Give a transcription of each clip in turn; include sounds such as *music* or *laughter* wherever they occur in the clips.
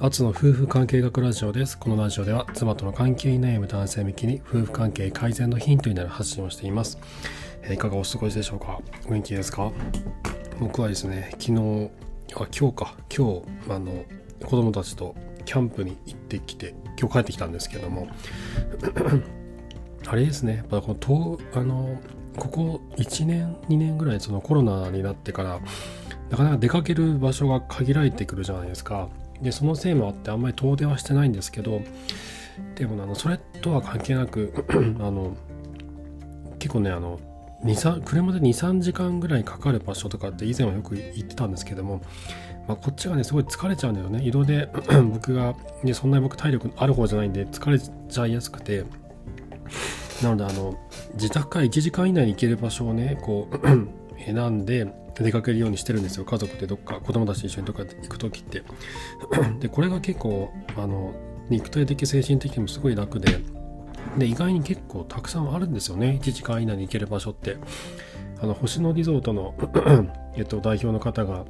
アツの夫婦関係学ラジオです。このラジオでは妻との関係に悩む男性向きに夫婦関係改善のヒントになる発信をしています。えーいかがお過ごしでしょうか？お元気ですか？僕はですね、昨日、あ、今日か、今日、あの、子供たちとキャンプに行ってきて、今日帰ってきたんですけども、*clears throat* あれですね、やっぱこのとあのここ1年、2年ぐらいそのコロナになってから、なかなか出かける場所が限られてくるじゃないですか。で、そのせいもあってあんまり遠出はしてないんですけど、でもあのそれとは関係なく、*clears throat* あの、結構ね、あの、車で2、3時間ぐらいかかる場所とかって以前はよく行ってたんですけども、まあ、こっちがね、すごい疲れちゃうんだよね。移動で *clears throat* 僕が、ね、そんなに僕体力ある方じゃないんで疲れちゃいやすくて、なので、あの、自宅から1時間以内に行ける場所をね、こう、*clears throat* 選んで出かけるようにしてるんですよ。家族でどっか、子供たち一緒にどっか行く時って。で、これが結構、あの、肉体的、精神的にもすごい楽で、で、意外に結構たくさんあるんですよね。1時間以内に行ける場所って。あの、星野リゾートの、えっと、代表の方が、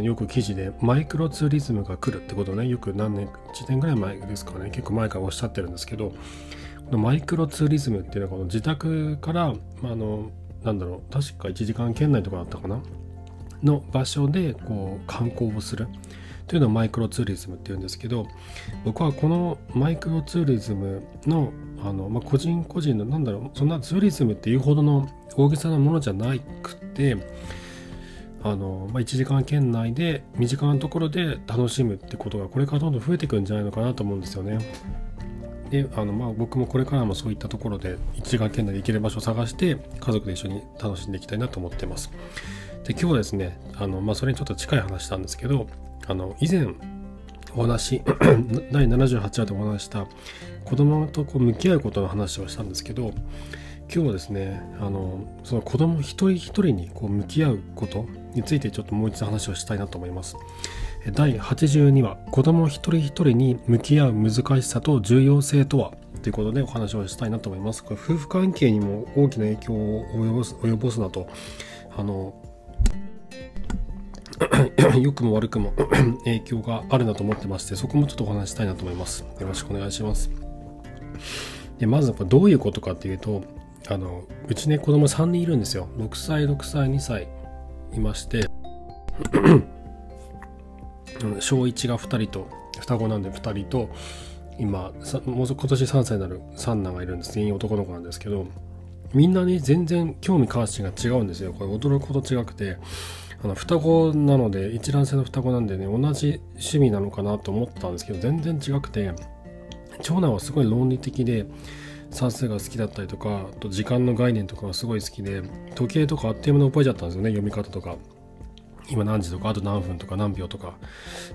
よく記事でマイクロツーリズムが来るってことをねよく何年1年ぐらい前ですかね結構前からおっしゃってるんですけどこのマイクロツーリズムっていうのはこの自宅からあのなんだろう確か1時間圏内とかだったかなの場所でこう観光をするというのをマイクロツーリズムっていうんですけど僕はこのマイクロツーリズムのあの、まあ、個人個人のなんだろうそんなツーリズムっていうほどの大げさなものじゃなくてあの、まあ、1時間圏内で身近なところで楽しむってことがこれからどんどん増えていくんじゃないのかなと思うんですよね。であのまあ僕もこれからもそういったところで1時間圏内で行ける場所を探して家族で一緒に楽しんでいきたいなと思ってます。で今日はですねあの、まあ、それにちょっと近い話なんですけどあの以前お話 *clears throat* 第78話でお話した子供とこう向き合うことの話をしたんですけど今日はですねあのその子供一人一人にこう向き合うことについてちょっともう一度話をしたいなと思います。第82話子供一人一人に向き合う難しさと重要性とは？ということでお話をしたいなと思います。これ夫婦関係にも大きな影響を及ぼす及ぼすなとあの *clears throat* 良くも悪くも *clears throat* 影響があるなと思ってましてそこもちょっとお話したいなと思います。よろしくお願いします。でまずこれどういうことかっていうとあのうちね子供3人いるんですよ。6歳6歳2歳いまして *clears throat* 小1が2人と双子なんで2人と今もう今年3歳になる三男がいるんです。全員男の子なんですけどみんなね全然興味関心が違うんですよ。これ驚くほど違くてあの双子なので一卵性の双子なんでね同じ趣味なのかなと思ったんですけど全然違くて長男はすごい論理的で算数が好きだったりとかあと時間の概念とかがすごい好きで時計とかあっという間に覚えちゃったんですよね読み方とか。今何時とかあと何分とか何秒とか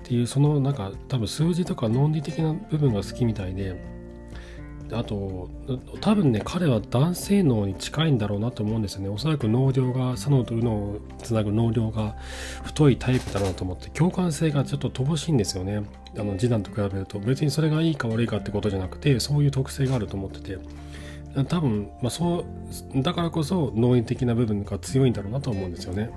っていうそのなんか多分数字とか論理的な部分が好きみたいであと多分ね彼は男性脳に近いんだろうなと思うんですよね。おそらく脳量が左脳と右脳をつなぐ脳量が太いタイプだなと思って共感性がちょっと乏しいんですよねあの次男と比べると別にそれがいいか悪いかってことじゃなくてそういう特性があると思ってて多分、まあ、そうだからこそ脳理的な部分が強いんだろうなと思うんですよね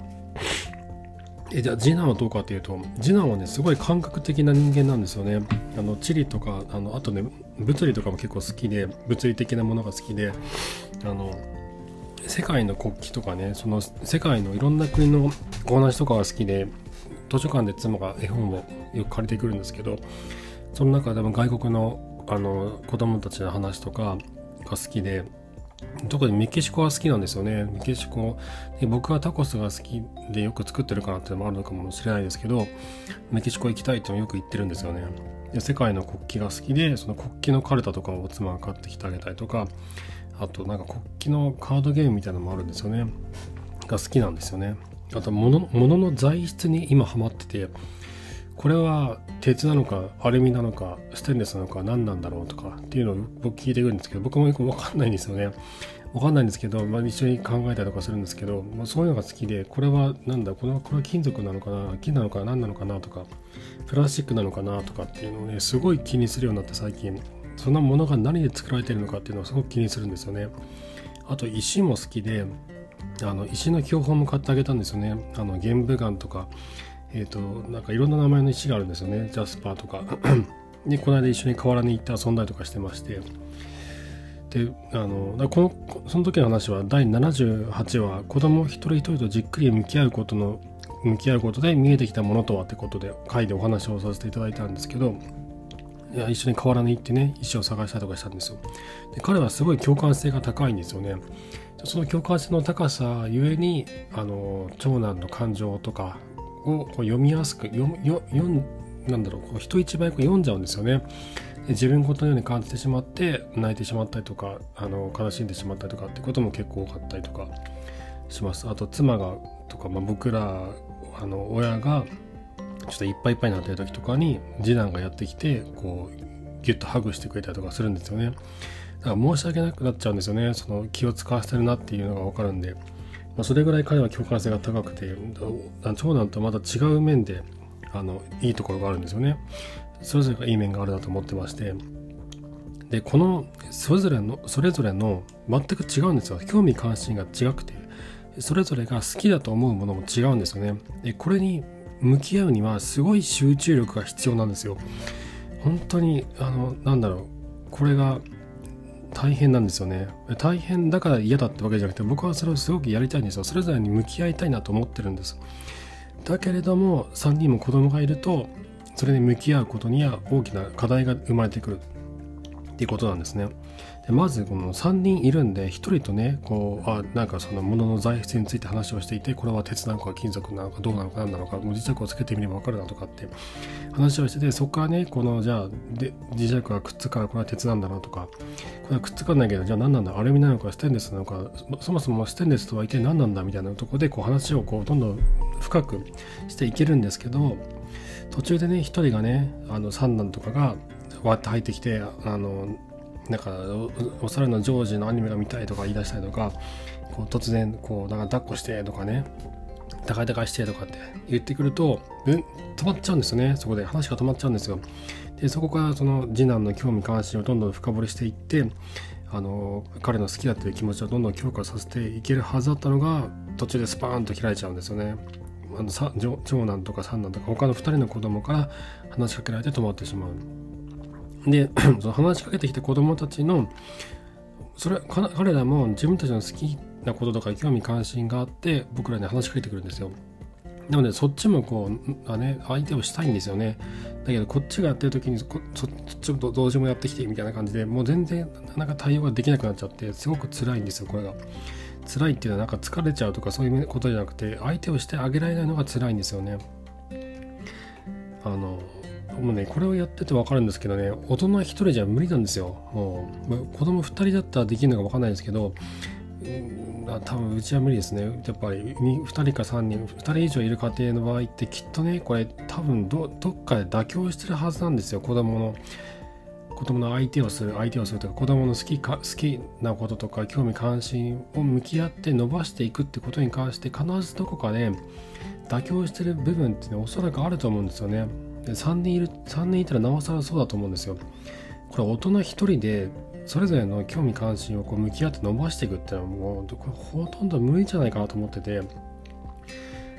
えじゃあ次男はどうかというと次男はねすごい感覚的な人間なんですよね。あの地理とかあのあとね物理とかも結構好きで物理的なものが好きであの世界の国旗とかねその世界のいろんな国のお話とかが好きで図書館で妻が絵本をよく借りてくるんですけどその中でも外国のあの子供たちの話とかが好きで特にメキシコは好きなんですよね。メキシコ。で僕はタコスが好きでよく作ってるかなってのもあるのかもしれないですけど、メキシコ行きたいってよく言ってるんですよね。で世界の国旗が好きで、その国旗のカルタとかを妻が買ってきてあげたりとか、あとなんか国旗のカードゲームみたいなのもあるんですよね。が好きなんですよね。あと物、物の材質に今ハマってて、これは鉄なのかアルミなのかステンレスなのか何なんだろうとかっていうのを僕聞いてくるんですけど僕もよく分かんないんですよね。分かんないんですけど、まあ、一緒に考えたりとかするんですけど、まあ、そういうのが好きでこれはなんだこれはこれは金属なのかな金なのか何なのかなとかプラスチックなのかなとかっていうのをねすごい気にするようになって最近。そんなものが何で作られてるのかっていうのをすごく気にするんですよね。あと石も好きであの石の標本も買ってあげたんですよね。あの玄武岩とかえっ、ー、となんかいろんな名前の石があるんですよね。ジャスパーとか。*clears throat* でこの間一緒に河原に行って遊んだりとかしてまして。であのこのその時の話は第78話子供一人一人とじっくり向き合うことの向き合うことで見えてきたものとはってことで回でお話をさせていただいたんですけどいや一緒に河原に行ってね石を探したりとかしたんですよ。で彼はすごい共感性が高いんですよね。その共感性の高さゆえにあの長男の感情とかをこう読みやすく読読なんだろうこう人一倍こう読んじゃうんですよね。自分ごとのように感じてしまって泣いてしまったりとかあの悲しんでしまったりとかってことも結構多かったりとかします。あと妻がとか、まあ、僕らあの親がちょっといっぱいいっぱいになってる時とかに次男がやってきてこうギュッとハグしてくれたりとかするんですよね。だから申し訳なくなっちゃうんですよね。その気を使わせてるなっていうのが分かるんで、まあ、それぐらい彼は共感性が高くて長男とまた違う面であのいいところがあるんですよね。それぞれがいい面があるなと思ってまして。でこのそれぞれのそれぞれの全く違うんですよ。興味関心が違くて。それぞれが好きだと思うものも違うんですよね。でこれに向き合うにはすごい集中力が必要なんですよ。本当にあのなんだろう。これが大変なんですよね。大変だから嫌だってわけじゃなくて僕はそれをすごくやりたいんですよ。それぞれに向き合いたいなと思ってるんです。だけれども3人も子供がいるとそれに向き合うことには大きな課題が生まれてくる。っていうことなんですね。でまずこの3人いるんで1人とねこうあなんかその物の材質について話をしていてこれは鉄なのか金属なのかどうなのか何なのかもう磁石をつけてみれば分かるなとかって話をしててそこからねこのじゃあで磁石がくっつくからこれは鉄なんだなとかくっつかないけどじゃあ何なんだ？アルミなのかステンレスなのかそもそもステンレスとは一体何なんだ？みたいなとこでこう話をこうどんどん深くしていけるんですけど途中でね一人がねあの三男とかがわって入ってきてあのなんかお猿のジョージのアニメが見たいとか言い出したりとかこう突然こうなんか抱っこしてとかね高い高いしてとかって言ってくると、うん、止まっちゃうんですよね。そこで。話が止まっちゃうんですよ。でそこからその次男の興味関心をどんどん深掘りしていってあの彼の好きだという気持ちをどんどん強化させていけるはずだったのが途中でスパーンと開いちゃうんですよね。あの長男とか三男とか他の2人の子供から話しかけられて止まってしまう。で *clears throat* その話しかけてきた子供たちのそれ彼らも自分たちの好きなこととか興味関心があって僕らに話しかけてくるんですよ。なのでそっちもこうあ、ね、相手をしたいんですよね。だけどこっちがやってる時にそそっちも同時もやってきてみたいな感じでもう全然なかなか対応ができなくなっちゃってすごく辛いんですよこれが。辛いっていうのはなんか疲れちゃうとかそういうことじゃなくて相手をしてあげられないのが辛いんですよね。あのもうねこれをやってて分かるんですけどね大人1人じゃ無理なんですよ。もう子供2人だったらできるのか分かんないですけど多分うちは無理ですね。やっぱり2人か3人2人以上いる家庭の場合ってきっとねこれ多分どどっかで妥協してるはずなんですよ子供の。子供の相手をする相手をするとか子供の好きか好きなこととか興味関心を向き合って伸ばしていくってことに関して必ずどこかで妥協してる部分ってねおそらくあると思うんですよねで3人いる3人いたらなおさらそうだと思うんですよこれ大人1人でそれぞれの興味関心をこう向き合って伸ばしていくっていうのはもうこれほとんど無理じゃないかなと思ってて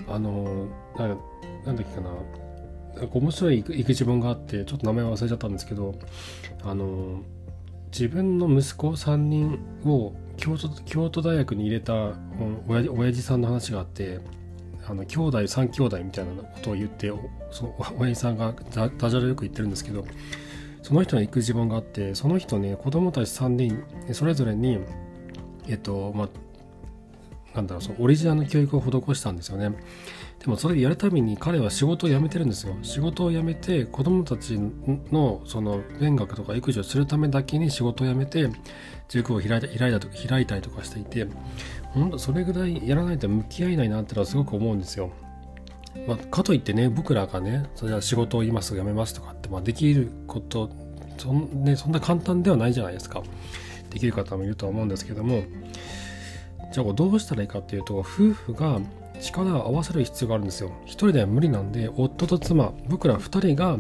あのなんなんだっけかな。なんか面白い育児本があってちょっと名前忘れちゃったんですけどあの自分の息子3人を京都京都大学に入れた親親父さんの話があってあの兄弟3兄弟みたいなことを言ってその親父さんがダジャレよく言ってるんですけどその人の育児本があってその人ね子供たち3人それぞれにえっとまあなんだろうそのオリジナルの教育を施したんですよね。でもそれやるたびに彼は仕事を辞めてるんですよ。仕事を辞めて子供たちのその勉学とか育児をするためだけに仕事を辞めて塾を開いた開いたと開いたりとかしていて、本当それぐらいやらないと向き合えないなってのはすごく思うんですよ。まあ、かといってね、僕らがね、それは仕事を今すぐ辞めますとかって、まあ、できることそん,、ね、そんな簡単ではないじゃないですか。できる方もいるとは思うんですけども、じゃあどうしたらいいかっていうと、夫婦が力を合わせる必要があるんですよ。一人では無理なんで、夫と妻、僕ら二人が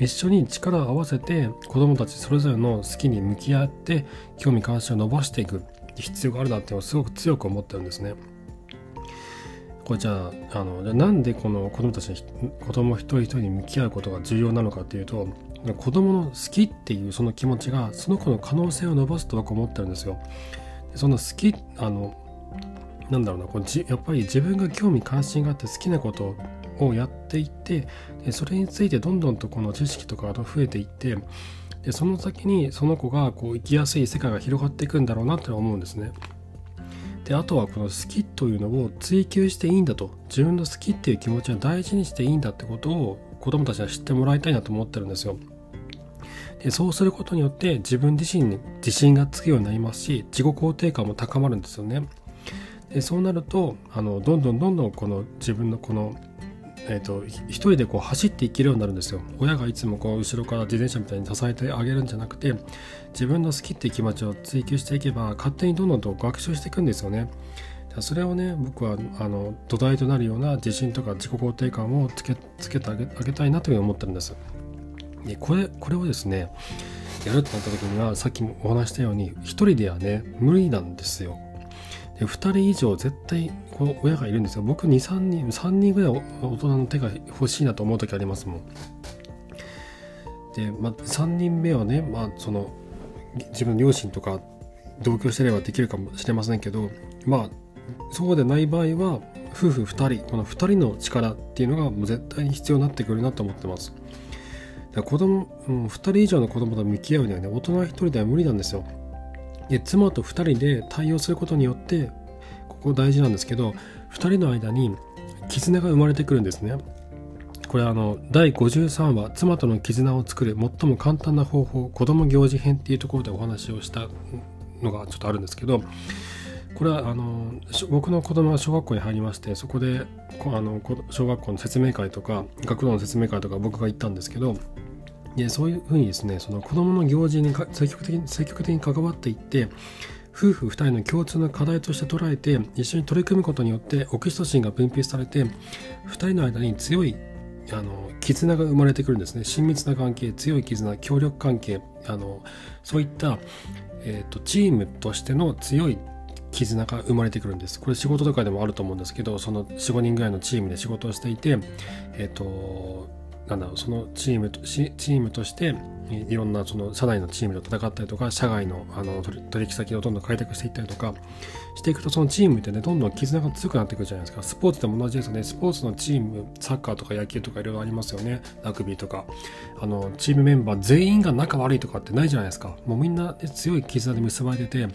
一緒に力を合わせて子供たちそれぞれの好きに向き合って興味関心を伸ばしていく必要があるなっていうのをすごく強く思ってるんですね。これじゃああのじゃなんでこの子供たちに子供一人一人に向き合うことが重要なのかっていうと子供の好きっていうその気持ちがその子の可能性を伸ばすと僕は思ってるんですよ。その好きあのなんだろうなこうじやっぱり自分が興味関心があって好きなことをやっていってでそれについてどんどんとこの知識とかが増えていってでその先にその子がこう生きやすい世界が広がっていくんだろうなって思うんですね。であとはこの好きというのを追求していいんだと自分の好きっていう気持ちを大事にしていいんだってことを子どもたちは知ってもらいたいなと思ってるんですよ。でそうすることによって自分自身に自信がつくようになりますし自己肯定感も高まるんですよね。でそうなるとあのどんどんどんどんこの自分のこのえーと、一人でこう走っていけるようになるんですよ。親がいつもこう後ろから自転車みたいに支えてあげるんじゃなくて自分の好きっていう気持ちを追求していけば勝手にどんどんと学習していくんですよね。それをね僕はあの土台となるような自信とか自己肯定感をつけつけてあげあげたいなというふうに思ってるんです。でこれこれをですねやるってなった時にはさっきもお話したように一人ではね無理なんですよ。2人以上絶対この親がいるんですよ。僕23人3人ぐらい大人の手が欲しいなと思う時ありますもん。で、まあ、3人目はね、まあ、その自分の両親とか同居してればできるかもしれませんけどまあそうでない場合は夫婦2人この2人の力っていうのがもう絶対に必要になってくるなと思ってます。だ子供、うん、2人以上の子供と向き合うにはね大人1人では無理なんですよ。で妻と2人で対応することによってここ大事なんですけど2人の間に絆が生まれてくるんですね。これあの第53話「妻との絆を作る最も簡単な方法子供行事編」っていうところでお話をしたのがちょっとあるんですけどこれはあの僕の子供が小学校に入りましてそこであの小学校の説明会とか学童の説明会とか僕が行ったんですけどでそういうふうにですねその子どもの行事に積極的に積極的に関わっていって夫婦2人の共通の課題として捉えて一緒に取り組むことによってオキシトシンが分泌されて2人の間に強いあの絆が生まれてくるんですね。親密な関係強い絆協力関係あのそういった、えーと、チームとしての強い絆が生まれてくるんです。これ仕事とかでもあると思うんですけどその45人ぐらいのチームで仕事をしていてえっ、ー、となんだろうそのチームとチームとしていろんなその社内のチームと戦ったりとか社外のあの取引先をどんどん開拓していったりとかしていくとそのチームってねどんどん絆が強くなってくるじゃないですか。スポーツでも同じですよね。スポーツのチームサッカーとか野球とかいろいろありますよね。ラグビーとか。あのチームメンバー全員が仲悪いとかってないじゃないですか。もうみんな、ね、強い絆で結ばれてて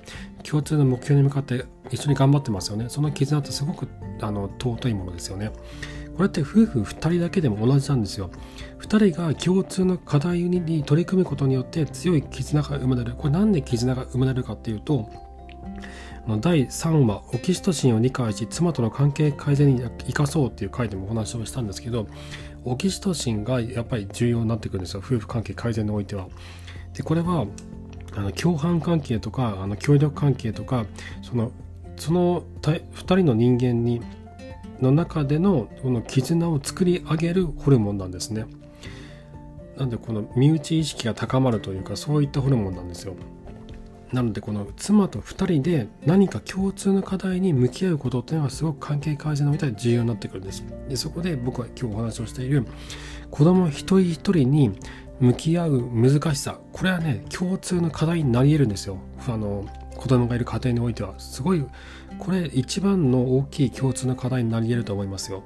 共通の目標に向かって一緒に頑張ってますよね。その絆ってすごくあの尊いものですよね。これって夫婦2人だけでも同じなんですよ。2人が共通の課題に取り組むことによって強い絆が生まれる。これなんで絆が生まれるかっていうと、第3話オキシトシンを理解し妻との関係改善に生かそうっていう回でもお話をしたんですけどオキシトシンがやっぱり重要になってくるんですよ夫婦関係改善においては。でこれはあの共犯関係とかあの協力関係とかそのその2人の人間にの中でのこの絆を作り上げるホルモンなんですね。なんでこの身内意識が高まるというかそういったホルモンなんですよ。なのでこの妻と2人で何か共通の課題に向き合うことっていうのはすごく関係改善の上で重要になってくるんです。でそこで僕は今日お話をしている子供一人一人に向き合う難しさこれはね共通の課題になり得るんですよ。あの子供がいる家庭においてはすごいこれ一番の大きい共通の課題になり得ると思いますよ。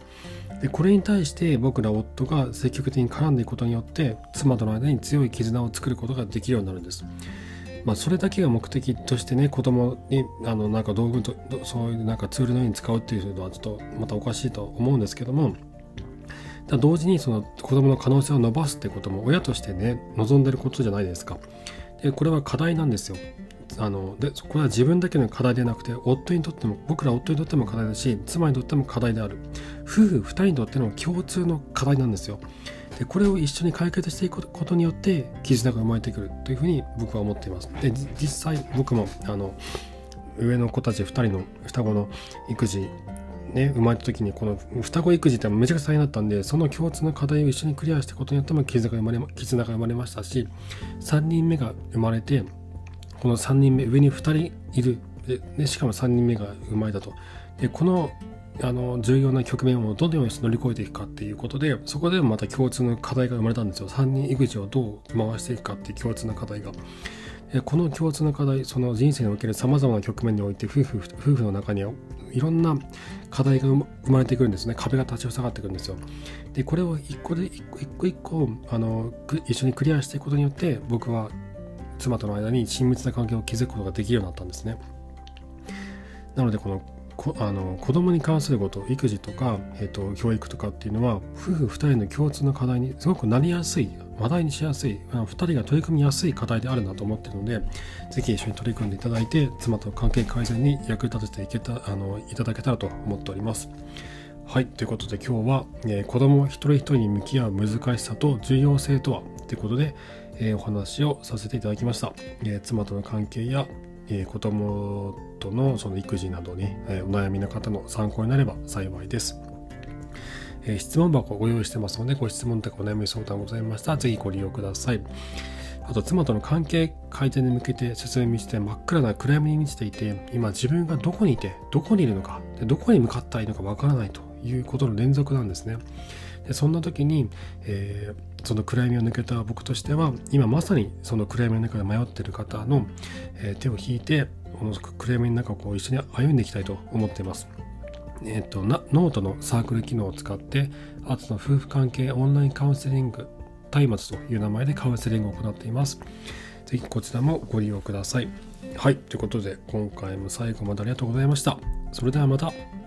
でこれに対して僕ら夫が積極的に絡んでいくことによって妻との間に強い絆を作ることができるようになるんです。まあ、それだけが目的としてね子供にあのなんか道具とそういうなんかツールのように使うっていうのはちょっとまたおかしいと思うんですけども同時にその子供の可能性を伸ばすってことも親としてね望んでることじゃないですか。でこれは課題なんですよ。あのでこれは自分だけの課題でなくて夫にとっても僕ら夫にとっても課題だし妻にとっても課題である。夫婦2人にとっての共通の課題なんですよ。でこれを一緒に解決していくことによって絆が生まれてくるというふうに僕は思っています。で実際僕もあの上の子たち2人の双子の育児ね、生まれた時にこの双子育児ってめちゃくちゃ大変だったんでその共通の課題を一緒にクリアしていくことによっても絆が生まれ絆が生まれましたし3人目が生まれてこの3人目上に2人いる。で、ね、しかも3人目が生まれたと。でこのあの重要な局面をどのように乗り越えていくかっていうことでそこでまた共通の課題が生まれたんですよ。3人育児をどう回していくかっていう共通の課題が。この共通の課題その人生におけるさまざまな局面において夫婦夫婦の中にはいろんな課題が生まれてくるんですね。壁が立ち塞がってくるんですよ。でこれを一個で一個一個一個あの一緒にクリアしていくことによって僕は妻との間に親密な関係を築くことができるようになったんですねなのでこのこあの子供に関すること育児とか、えーと、教育とかっていうのは夫婦2人の共通の課題にすごくなりやすい話題にしやすい2人が取り組みやすい課題であるなと思ってるのでぜひ一緒に取り組んでいただいて妻と関係改善に役立てていけたあのいただけたらと思っております。はい。ということで今日は、えー、子供一人一人に向き合う難しさと重要性とは？ということで、えー、お話をさせていただきました。えー、妻との関係やえー、子供とのその育児などに、え、お悩みの方の参考になれば幸いです。え、質問箱をご用意してますので、ご質問とかお悩み相談ございましたら、ぜひご利用ください。あと、妻との関係改善に向けて説明して真っ暗な暗闇に満ちていて、今自分がどこにいて、どこにいるのか、でどこに向かったらいいのかわからないということの連続なんですね。そんな時に、えー、その暗闇を抜けた僕としては今まさにその暗闇の中で迷ってる方の、えー、手を引いてこの暗闇の中をこう一緒に歩んでいきたいと思っています。えーと、ノートのサークル機能を使ってアーツの夫婦関係オンラインカウンセリング松明という名前でカウンセリングを行っています。ぜひこちらもご利用ください。はい、ということで今回も最後までありがとうございました。それではまた。